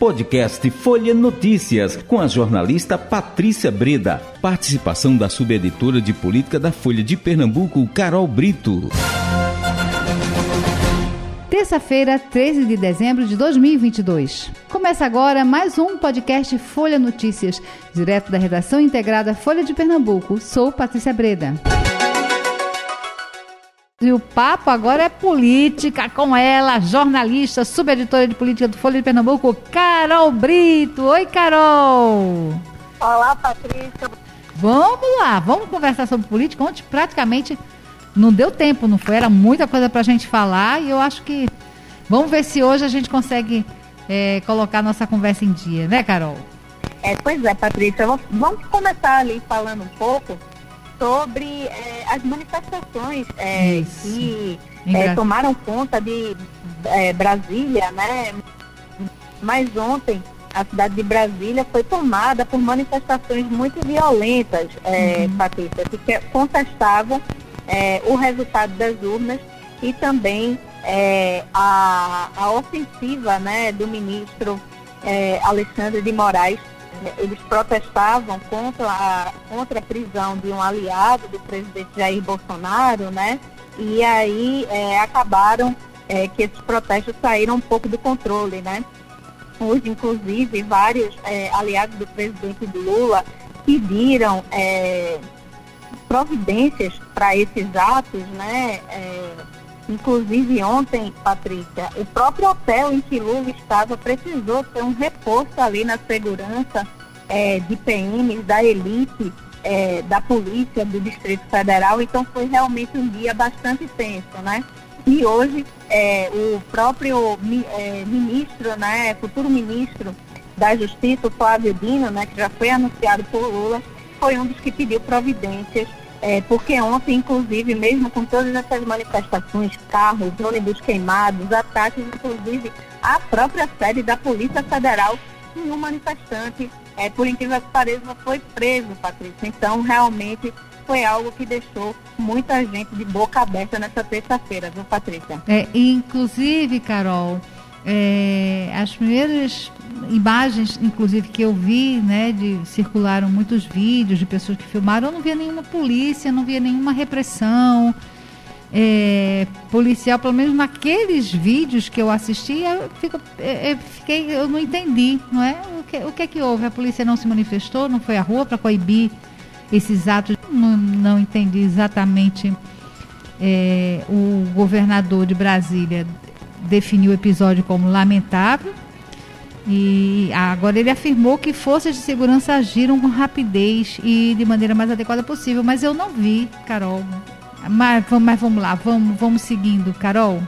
Podcast Folha Notícias, com a jornalista Patrícia Breda. Participação da subeditora de política da Folha de Pernambuco, Carol Brito. Terça-feira, 13 de dezembro de 2022. Começa agora mais um podcast Folha Notícias, direto da redação integrada Folha de Pernambuco. Sou Patrícia Breda. E o papo agora é política com ela, jornalista, subeditora de política do Folha de Pernambuco, Carol Brito. Oi, Carol. Olá, Patrícia. Vamos lá, vamos conversar sobre política. Ontem praticamente não deu tempo, não foi? Era muita coisa para a gente falar e eu acho que vamos ver se hoje a gente consegue é, colocar nossa conversa em dia, né, Carol? É, pois é, Patrícia. Vamos começar ali falando um pouco sobre é, as manifestações é, que é, tomaram conta de Brasília, né? Mas ontem a cidade de Brasília foi tomada por manifestações muito violentas, uhum. Patrícia, que contestavam o resultado das urnas e também a, a ofensiva né, do ministro Alexandre de Moraes eles protestavam contra a, contra a prisão de um aliado do presidente Jair Bolsonaro, né? E aí é, acabaram é, que esses protestos saíram um pouco do controle, né? Hoje, inclusive, vários é, aliados do presidente Lula pediram é, providências para esses atos, né? Inclusive ontem, Patrícia, o próprio hotel em que Lula estava precisou ter um reforço ali na segurança é, de PMs, da elite, é, da polícia do Distrito Federal. Então foi realmente um dia bastante tenso, né? E hoje é, o próprio é, ministro, né, futuro ministro da Justiça, Flávio Dino, né, que já foi anunciado por Lula, foi um dos que pediu providências é, porque ontem, inclusive, mesmo com todas essas manifestações, carros, ônibus queimados, ataques, inclusive, à própria sede da Polícia Federal, um manifestante, é, por incrível que pareça, foi preso, Patrícia. Então, realmente, foi algo que deixou muita gente de boca aberta nessa terça-feira, viu, Patrícia? É, inclusive, Carol, é, as primeiras imagens, inclusive, que eu vi, né, de circularam muitos vídeos de pessoas que filmaram, eu não via nenhuma polícia, não via nenhuma repressão é, policial, pelo menos naqueles vídeos que eu assisti, eu, fico, eu, é, é, fiquei, eu não entendi, não é? O que, o que é que houve? A polícia não se manifestou, não foi à rua para coibir esses atos? Não, não entendi exatamente. É, o governador de Brasília definiu o episódio como lamentável e agora ele afirmou que forças de segurança agiram com rapidez e de maneira mais adequada possível, mas eu não vi, Carol. Mas, mas vamos lá, vamos, vamos seguindo, Carol.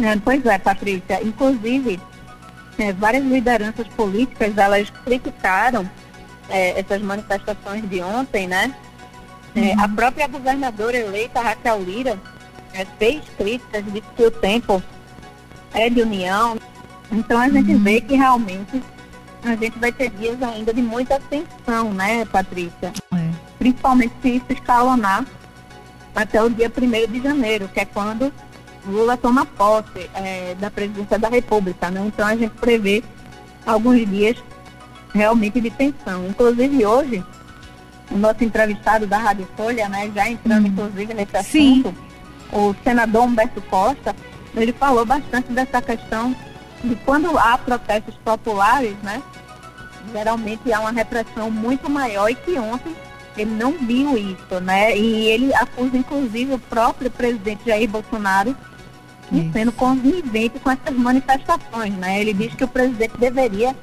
É, pois é, Patrícia. Inclusive, é, várias lideranças políticas elas criticaram é, essas manifestações de ontem, né? É, uhum. A própria governadora eleita, Raquel Lira, é, fez críticas de que o tempo é de união, então a gente uhum. vê que realmente a gente vai ter dias ainda de muita tensão, né, Patrícia? É. Principalmente se isso escalonar até o dia 1 de janeiro, que é quando Lula toma posse é, da presidência da República, né? Então a gente prevê alguns dias realmente de tensão. Inclusive hoje, o nosso entrevistado da Rádio Folha, né, já entrando hum. inclusive nesse assunto, Sim. o senador Humberto Costa, ele falou bastante dessa questão e quando há protestos populares, né, geralmente há uma repressão muito maior e que ontem ele não viu isso, né? E ele acusa, inclusive, o próprio presidente Jair Bolsonaro de sendo conivente com essas manifestações, né? Ele diz que o presidente deveria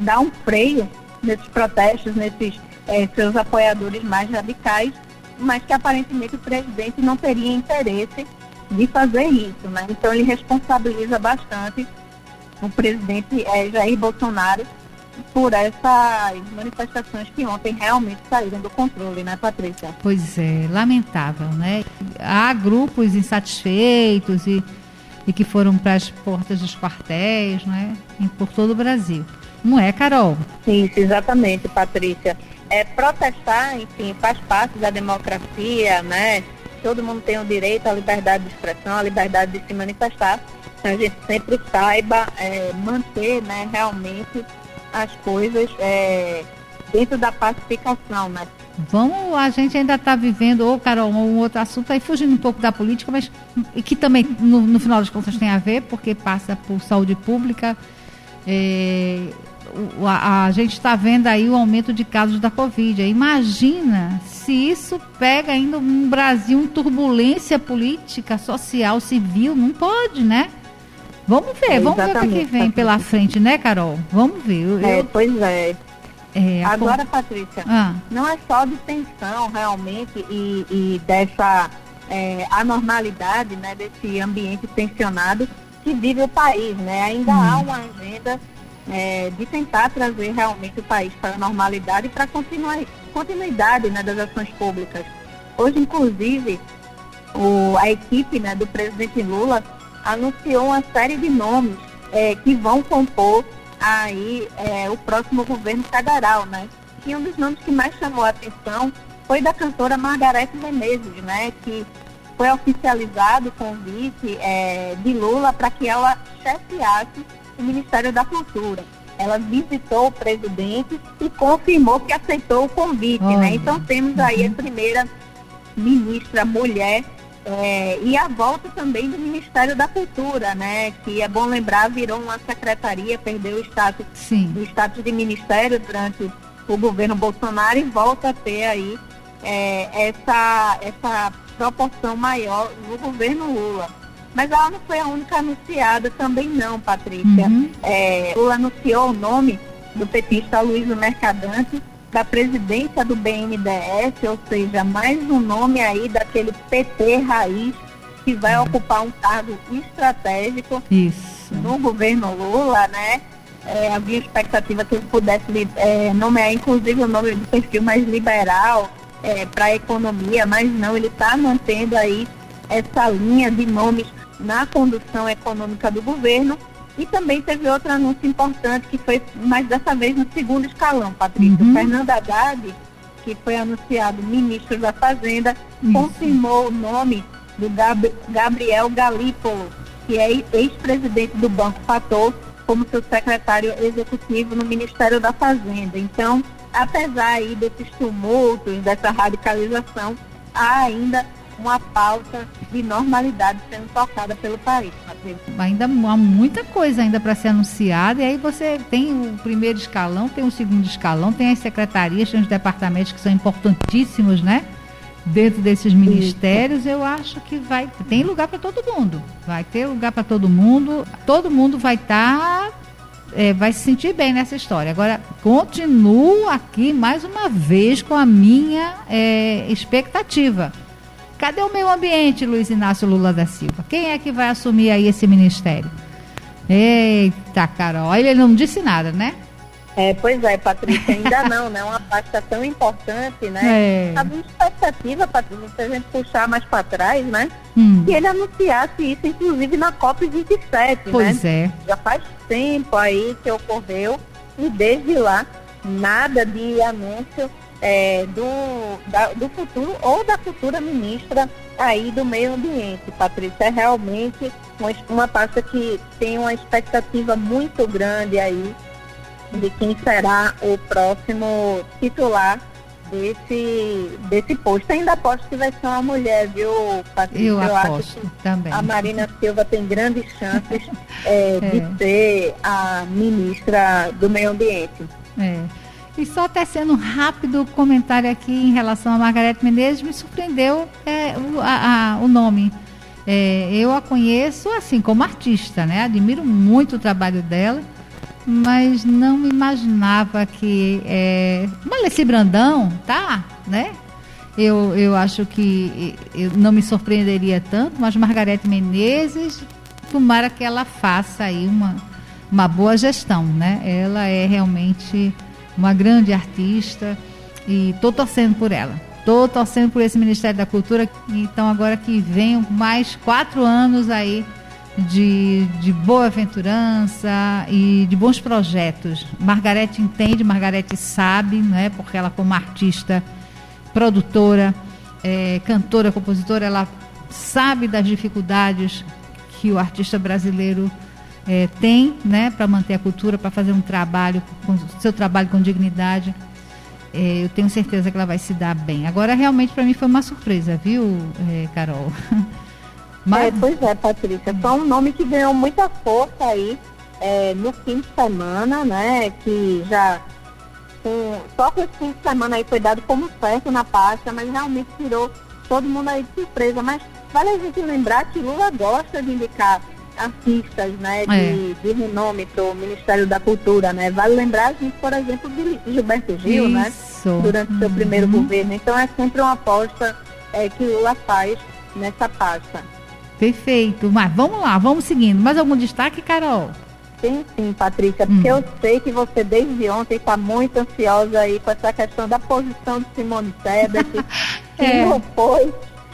dar um freio nesses protestos, nesses é, seus apoiadores mais radicais, mas que aparentemente o presidente não teria interesse de fazer isso, né? Então ele responsabiliza bastante o presidente é, Jair Bolsonaro por essas manifestações que ontem realmente saíram do controle, né, Patrícia? Pois é, lamentável, né? Há grupos insatisfeitos e, e que foram para as portas dos quartéis, né? Por todo o Brasil. Não é, Carol? Isso, exatamente, Patrícia. É, protestar, enfim, faz parte da democracia, né? Todo mundo tem o direito à liberdade de expressão, à liberdade de se manifestar a gente sempre saiba é, manter né, realmente as coisas é, dentro da pacificação, né? Vamos, a gente ainda está vivendo, ou Carol, um outro assunto aí, fugindo um pouco da política, mas que também, no, no final das contas, tem a ver, porque passa por saúde pública. É, a, a, gente está vendo aí o aumento de casos da Covid. Imagina se isso pega ainda um Brasil em turbulência política, social, civil. Não pode, né? Vamos ver, é, vamos ver o que vem pela frente, né, Carol? Vamos ver. Eu, é, pois é. é Agora, Patrícia, ah. não é só de tensão realmente e, e dessa é, anormalidade, né, desse ambiente tensionado que vive o país, né? Ainda hum. há uma agenda é, de tentar trazer realmente o país para a normalidade e para a continuidade né, das ações públicas. Hoje, inclusive, o, a equipe né, do presidente Lula anunciou uma série de nomes é, que vão compor aí é, o próximo governo federal, né? E um dos nomes que mais chamou a atenção foi da cantora Margarete Menezes, né? Que foi oficializado o convite é, de Lula para que ela chefiasse o Ministério da Cultura. Ela visitou o presidente e confirmou que aceitou o convite, né? Então temos aí a primeira ministra mulher é, e a volta também do Ministério da Cultura, né? Que é bom lembrar, virou uma secretaria, perdeu o status, Sim. o status de ministério durante o governo Bolsonaro e volta a ter aí é, essa, essa proporção maior no governo Lula. Mas ela não foi a única anunciada também não, Patrícia. Uhum. É, Lula anunciou o nome do petista Luiz Mercadante da presidência do BNDES, ou seja, mais um nome aí daquele PT raiz que vai uhum. ocupar um cargo estratégico Isso. no governo Lula, né? É, havia expectativa que ele pudesse é, nomear, inclusive, o nome do perfil mais liberal é, para a economia, mas não, ele está mantendo aí essa linha de nomes na condução econômica do governo e também teve outro anúncio importante que foi, mas dessa vez no segundo escalão, Patrícia. Uhum. Fernando Haddad, que foi anunciado ministro da Fazenda, Isso. confirmou o nome do Gab Gabriel Galípolo, que é ex-presidente do Banco Fator, como seu secretário executivo no Ministério da Fazenda. Então, apesar aí desses tumultos, dessa radicalização, há ainda uma pauta de normalidade sendo tocada pelo país. Ainda há muita coisa ainda para ser anunciada, e aí você tem o primeiro escalão, tem o segundo escalão, tem as secretarias, tem os departamentos que são importantíssimos, né? Dentro desses ministérios, eu acho que vai tem lugar para todo mundo. Vai ter lugar para todo mundo. Todo mundo vai estar tá é, vai se sentir bem nessa história. Agora, continuo aqui mais uma vez com a minha é, expectativa. Cadê o meio ambiente, Luiz Inácio Lula da Silva? Quem é que vai assumir aí esse ministério? Eita, Carol, ele não disse nada, né? É, pois é, Patrícia, ainda não, né? Uma pasta tão importante, né? É. Havia expectativa, Patrícia, se a gente puxar mais para trás, né? Hum. Que ele anunciasse isso, inclusive, na COP27, pois né? é. Já faz tempo aí que ocorreu e desde lá nada de anúncio é, do, da, do futuro ou da futura ministra aí do meio ambiente, Patrícia. É realmente uma, uma pasta que tem uma expectativa muito grande aí de quem será o próximo titular desse, desse posto. Ainda aposto que vai ser uma mulher, viu, Patrícia? Eu, Eu aposto, acho que também. a Marina Silva tem grandes chances é, é. de ser a ministra do meio ambiente. É. E só tecendo um rápido comentário aqui em relação a Margarete Menezes, me surpreendeu é, o, a, a, o nome. É, eu a conheço assim como artista, né? Admiro muito o trabalho dela, mas não me imaginava que é, Maleci Brandão, tá, né? Eu, eu acho que eu não me surpreenderia tanto, mas Margarete Menezes, tomara que ela faça aí uma, uma boa gestão, né? Ela é realmente uma grande artista e estou torcendo por ela. Estou torcendo por esse Ministério da Cultura. Então, agora que venham mais quatro anos aí de, de boa aventurança e de bons projetos. Margarete entende, Margarete sabe, né, porque ela, como artista, produtora, é, cantora, compositora, ela sabe das dificuldades que o artista brasileiro é, tem, né, para manter a cultura, para fazer um trabalho, com, seu trabalho com dignidade. É, eu tenho certeza que ela vai se dar bem. Agora, realmente, para mim foi uma surpresa, viu, é, Carol? Mas... É, pois é, Patrícia. Foi um nome que ganhou muita força aí é, no fim de semana, né? Que já com, só que esse fim de semana aí foi dado como certo na pasta, mas realmente tirou todo mundo aí de surpresa. Mas vale a gente lembrar que Lula gosta de indicar artistas, né, de, é. de renome para o Ministério da Cultura, né? Vale lembrar a gente, por exemplo, de Gilberto Gil, né? Isso. né? Durante o seu uhum. primeiro governo. Então é sempre uma aposta é, que Lula faz nessa pasta. Perfeito. Mas vamos lá, vamos seguindo. Mais algum destaque, Carol? Sim, sim, Patrícia, porque hum. eu sei que você desde ontem está muito ansiosa aí com essa questão da posição de Simone Tebet, que é. não foi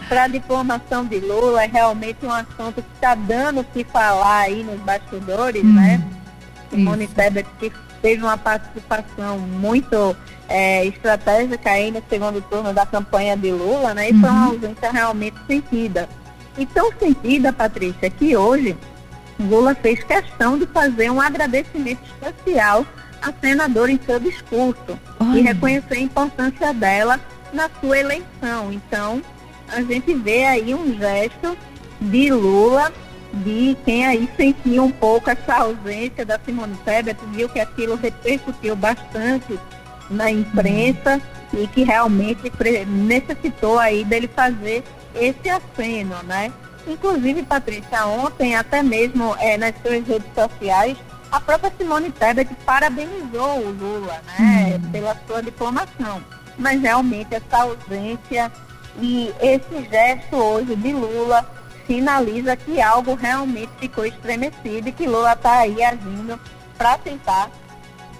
para a diplomação de Lula, é realmente um assunto que está dando o que falar aí nos bastidores, hum. né? Simone. Tebet que teve uma participação muito é, estratégica aí no segundo turno da campanha de Lula, né? E uhum. foi uma uhum. ausência realmente sentida. E tão sentida, Patrícia, que hoje Lula fez questão de fazer um agradecimento especial à senadora em seu discurso Olha. e reconhecer a importância dela na sua eleição. Então, a gente vê aí um gesto de Lula, de quem aí sentiu um pouco essa ausência da Simone Tebet, viu que aquilo repercutiu bastante na imprensa e que realmente necessitou aí dele fazer esse aceno, né? Inclusive, Patrícia, ontem, até mesmo é, nas suas redes sociais, a própria Simone Tebet parabenizou o Lula, né, uhum. pela sua diplomação. Mas realmente essa ausência e esse gesto hoje de Lula sinaliza que algo realmente ficou estremecido e que Lula está aí agindo para tentar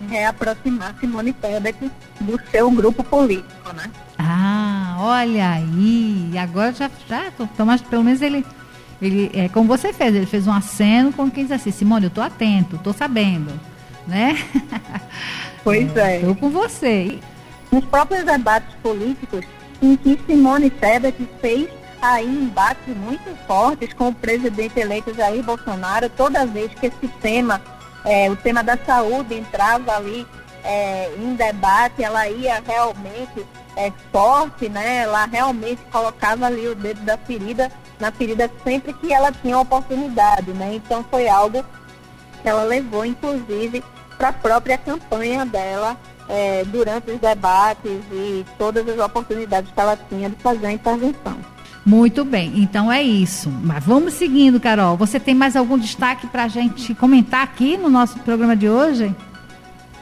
reaproximar Simone Tebet do seu grupo político, né? Ah, olha aí, agora já, já então, mas pelo menos ele, ele, é como você fez, ele fez um aceno com quem diz assim, Simone, eu tô atento, tô sabendo, né? Pois é. Estou com você. Nos próprios debates políticos, em que Simone Tebet fez aí embates muito fortes com o presidente eleito Jair Bolsonaro, toda vez que esse tema, é, o tema da saúde entrava ali é, em debate, ela ia realmente é, forte, né? Ela realmente colocava ali o dedo da ferida, na ferida sempre que ela tinha oportunidade, né? Então foi algo que ela levou, inclusive, para a própria campanha dela é, durante os debates e todas as oportunidades que ela tinha de fazer a intervenção. Muito bem, então é isso. Mas vamos seguindo, Carol. Você tem mais algum destaque para a gente comentar aqui no nosso programa de hoje?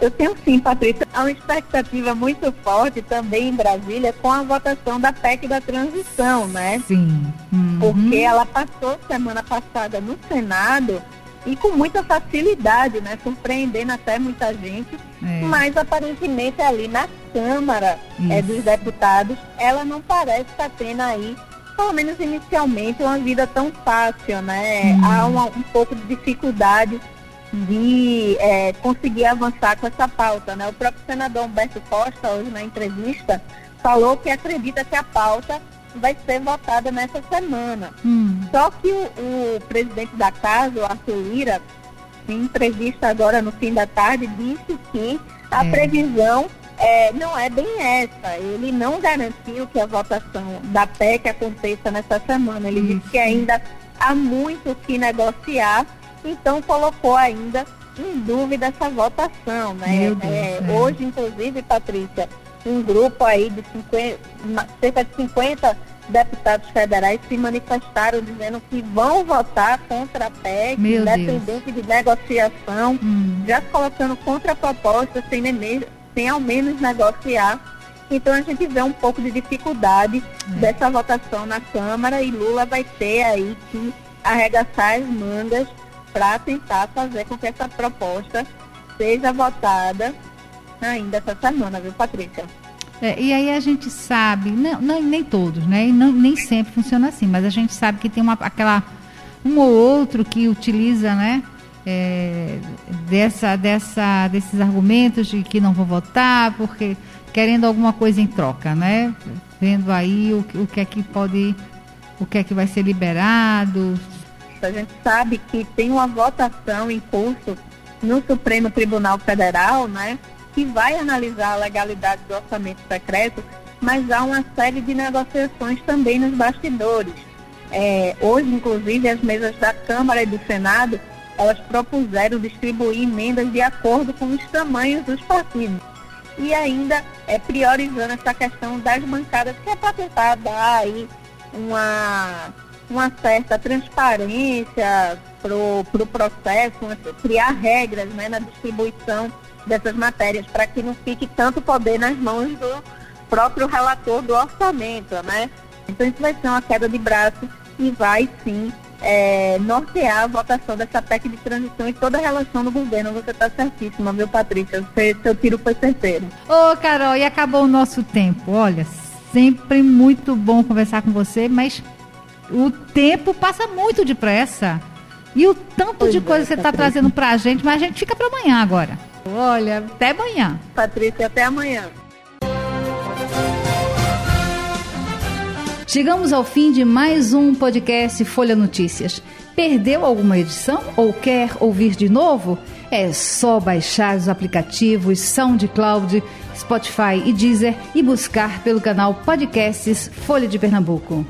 Eu tenho sim, Patrícia. Há uma expectativa muito forte também em Brasília com a votação da PEC da transição, né? Sim. Uhum. Porque ela passou semana passada no Senado e com muita facilidade, né? Surpreendendo até muita gente. É. Mas aparentemente ali na Câmara é, dos Deputados, ela não parece estar tendo aí, pelo menos inicialmente, uma vida tão fácil, né? Hum. Há uma, um pouco de dificuldade de é, conseguir avançar com essa pauta. Né? O próprio senador Humberto Costa, hoje na entrevista, falou que acredita que a pauta vai ser votada nessa semana. Hum. Só que o, o, presidente da casa, o Arthur Lira, em entrevista agora no fim da tarde, disse que a é. previsão é, não é bem essa. Ele não garantiu que a votação da PEC aconteça nessa semana. Ele Isso. disse que ainda há muito o que negociar então colocou ainda em dúvida essa votação, né? É, é. Hoje, inclusive, Patrícia, um grupo aí de 50, cerca de 50 deputados federais se manifestaram dizendo que vão votar contra a PEC, Meu independente Deus. de negociação, hum. já colocando contra a proposta sem, sem ao menos negociar. Então a gente vê um pouco de dificuldade é. dessa votação na Câmara e Lula vai ter aí que arregaçar as mangas para tentar fazer com que essa proposta seja votada ainda essa semana, viu, Patrícia? É, e aí a gente sabe, não, não nem todos, né? Não, nem sempre funciona assim, mas a gente sabe que tem uma, aquela um ou outro que utiliza, né? É, dessa, dessa, desses argumentos de que não vou votar porque querendo alguma coisa em troca, né? Vendo aí o, o que é que pode, o que é que vai ser liberado, A gente sabe que tem uma votação em curso no Supremo Tribunal Federal, né, que vai analisar a legalidade do orçamento secreto, mas há uma série de negociações também nos bastidores. É, hoje, inclusive, as mesas da Câmara e do Senado, elas propuseram distribuir emendas de acordo com os tamanhos dos partidos. E ainda é, priorizando essa questão das bancadas, que é para tentar dar aí uma, uma certa transparência para o pro processo, né, criar regras né, na distribuição dessas matérias, para que não fique tanto poder nas mãos do próprio relator do orçamento, né? Então isso vai ser uma queda de braço e vai sim é, nortear a votação dessa PEC de transição e toda a relação do governo. Você está certíssima, viu, Patrícia? Você, seu tiro foi certeiro. Ô, Carol, e acabou o nosso tempo. Olha, sempre muito bom conversar com você, mas o tempo passa muito depressa. E o tanto pois de coisa é, que você está trazendo para a gente, mas a gente fica para amanhã agora. Olha, até amanhã. Patrícia, até amanhã. Chegamos ao fim de mais um podcast Folha Notícias. Perdeu alguma edição ou quer ouvir de novo? É só baixar os aplicativos SoundCloud, Spotify e Deezer e buscar pelo canal Podcasts Folha de Pernambuco.